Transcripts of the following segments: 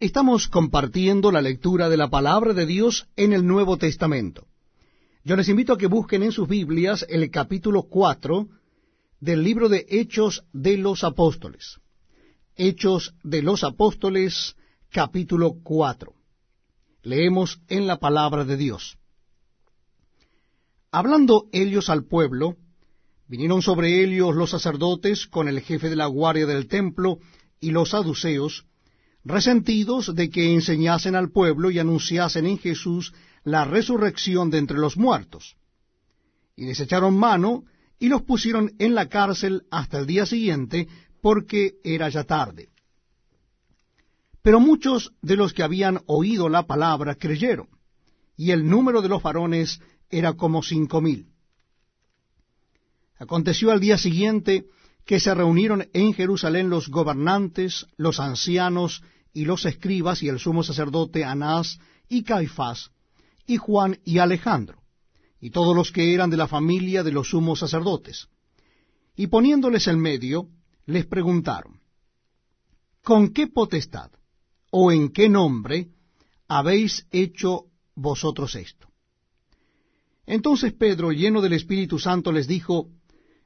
Estamos compartiendo la lectura de la palabra de Dios en el Nuevo Testamento. Yo les invito a que busquen en sus Biblias el capítulo 4 del libro de Hechos de los Apóstoles. Hechos de los Apóstoles, capítulo 4. Leemos en la palabra de Dios. Hablando ellos al pueblo, vinieron sobre ellos los sacerdotes con el jefe de la guardia del templo y los saduceos, resentidos de que enseñasen al pueblo y anunciasen en Jesús la resurrección de entre los muertos. Y les echaron mano y los pusieron en la cárcel hasta el día siguiente, porque era ya tarde. Pero muchos de los que habían oído la palabra creyeron, y el número de los varones era como cinco mil. Aconteció al día siguiente que se reunieron en Jerusalén los gobernantes, los ancianos y los escribas y el sumo sacerdote Anás y Caifás, y Juan y Alejandro, y todos los que eran de la familia de los sumos sacerdotes. Y poniéndoles el medio, les preguntaron, ¿con qué potestad o en qué nombre habéis hecho vosotros esto? Entonces Pedro, lleno del Espíritu Santo, les dijo,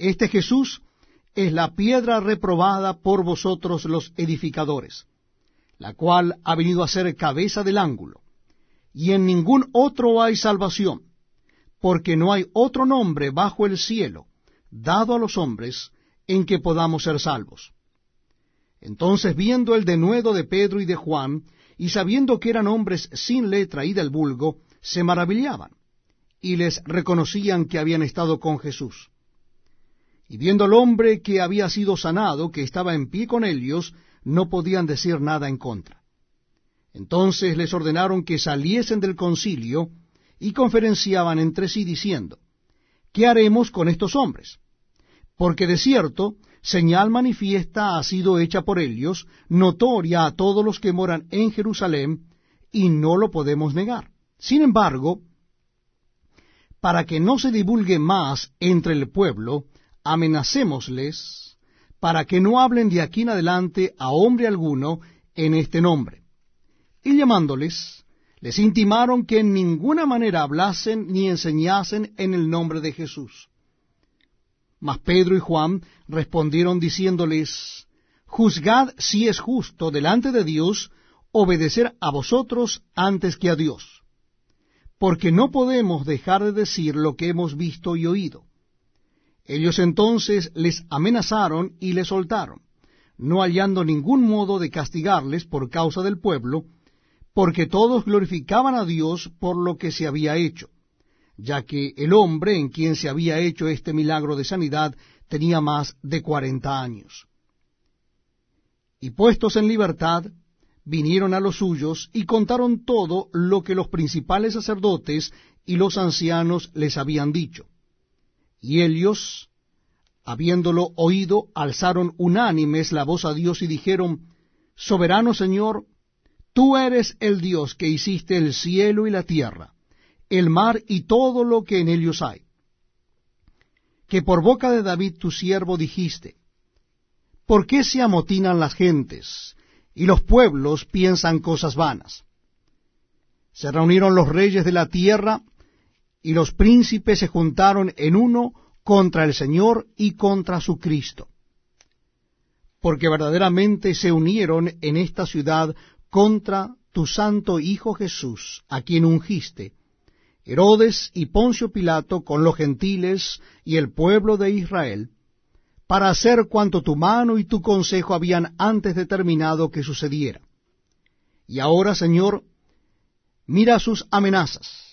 Este Jesús es la piedra reprobada por vosotros los edificadores, la cual ha venido a ser cabeza del ángulo, y en ningún otro hay salvación, porque no hay otro nombre bajo el cielo dado a los hombres en que podamos ser salvos. Entonces, viendo el denuedo de Pedro y de Juan, y sabiendo que eran hombres sin letra y del vulgo, se maravillaban, y les reconocían que habían estado con Jesús. Y viendo al hombre que había sido sanado, que estaba en pie con ellos, no podían decir nada en contra. Entonces les ordenaron que saliesen del concilio, y conferenciaban entre sí diciendo, ¿qué haremos con estos hombres? Porque de cierto, señal manifiesta ha sido hecha por ellos, notoria a todos los que moran en Jerusalén, y no lo podemos negar. Sin embargo, para que no se divulgue más entre el pueblo, amenacémosles para que no hablen de aquí en adelante a hombre alguno en este nombre. Y llamándoles, les intimaron que en ninguna manera hablasen ni enseñasen en el nombre de Jesús. Mas Pedro y Juan respondieron diciéndoles, Juzgad si es justo delante de Dios obedecer a vosotros antes que a Dios, porque no podemos dejar de decir lo que hemos visto y oído. Ellos entonces les amenazaron y les soltaron, no hallando ningún modo de castigarles por causa del pueblo, porque todos glorificaban a Dios por lo que se había hecho, ya que el hombre en quien se había hecho este milagro de sanidad tenía más de cuarenta años. Y puestos en libertad, vinieron a los suyos y contaron todo lo que los principales sacerdotes y los ancianos les habían dicho. Y ellos, habiéndolo oído, alzaron unánimes la voz a Dios y dijeron, Soberano Señor, tú eres el Dios que hiciste el cielo y la tierra, el mar y todo lo que en ellos hay. Que por boca de David tu siervo dijiste, ¿por qué se amotinan las gentes y los pueblos piensan cosas vanas? Se reunieron los reyes de la tierra y los príncipes se juntaron en uno contra el Señor y contra su Cristo. Porque verdaderamente se unieron en esta ciudad contra tu santo Hijo Jesús, a quien ungiste, Herodes y Poncio Pilato con los gentiles y el pueblo de Israel, para hacer cuanto tu mano y tu consejo habían antes determinado que sucediera. Y ahora, Señor, mira sus amenazas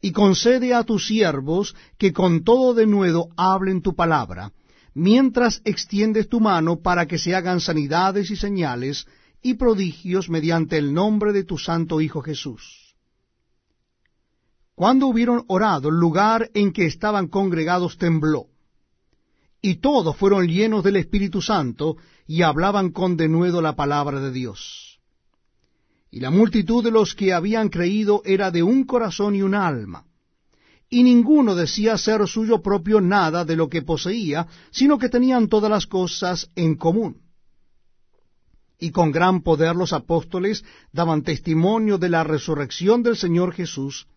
y concede a tus siervos que con todo denuedo hablen tu palabra, mientras extiendes tu mano para que se hagan sanidades y señales y prodigios mediante el nombre de tu santo Hijo Jesús. Cuando hubieron orado, el lugar en que estaban congregados tembló, y todos fueron llenos del Espíritu Santo, y hablaban con denuedo la palabra de Dios. Y la multitud de los que habían creído era de un corazón y un alma y ninguno decía ser suyo propio nada de lo que poseía, sino que tenían todas las cosas en común. Y con gran poder los apóstoles daban testimonio de la resurrección del Señor Jesús,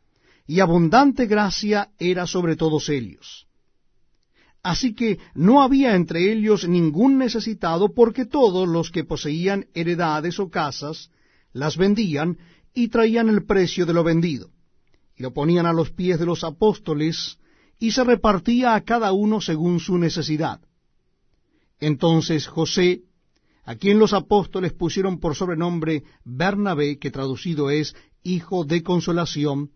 y abundante gracia era sobre todos ellos. Así que no había entre ellos ningún necesitado, porque todos los que poseían heredades o casas las vendían y traían el precio de lo vendido y lo ponían a los pies de los apóstoles, y se repartía a cada uno según su necesidad. Entonces José, a quien los apóstoles pusieron por sobrenombre Bernabé, que traducido es Hijo de Consolación,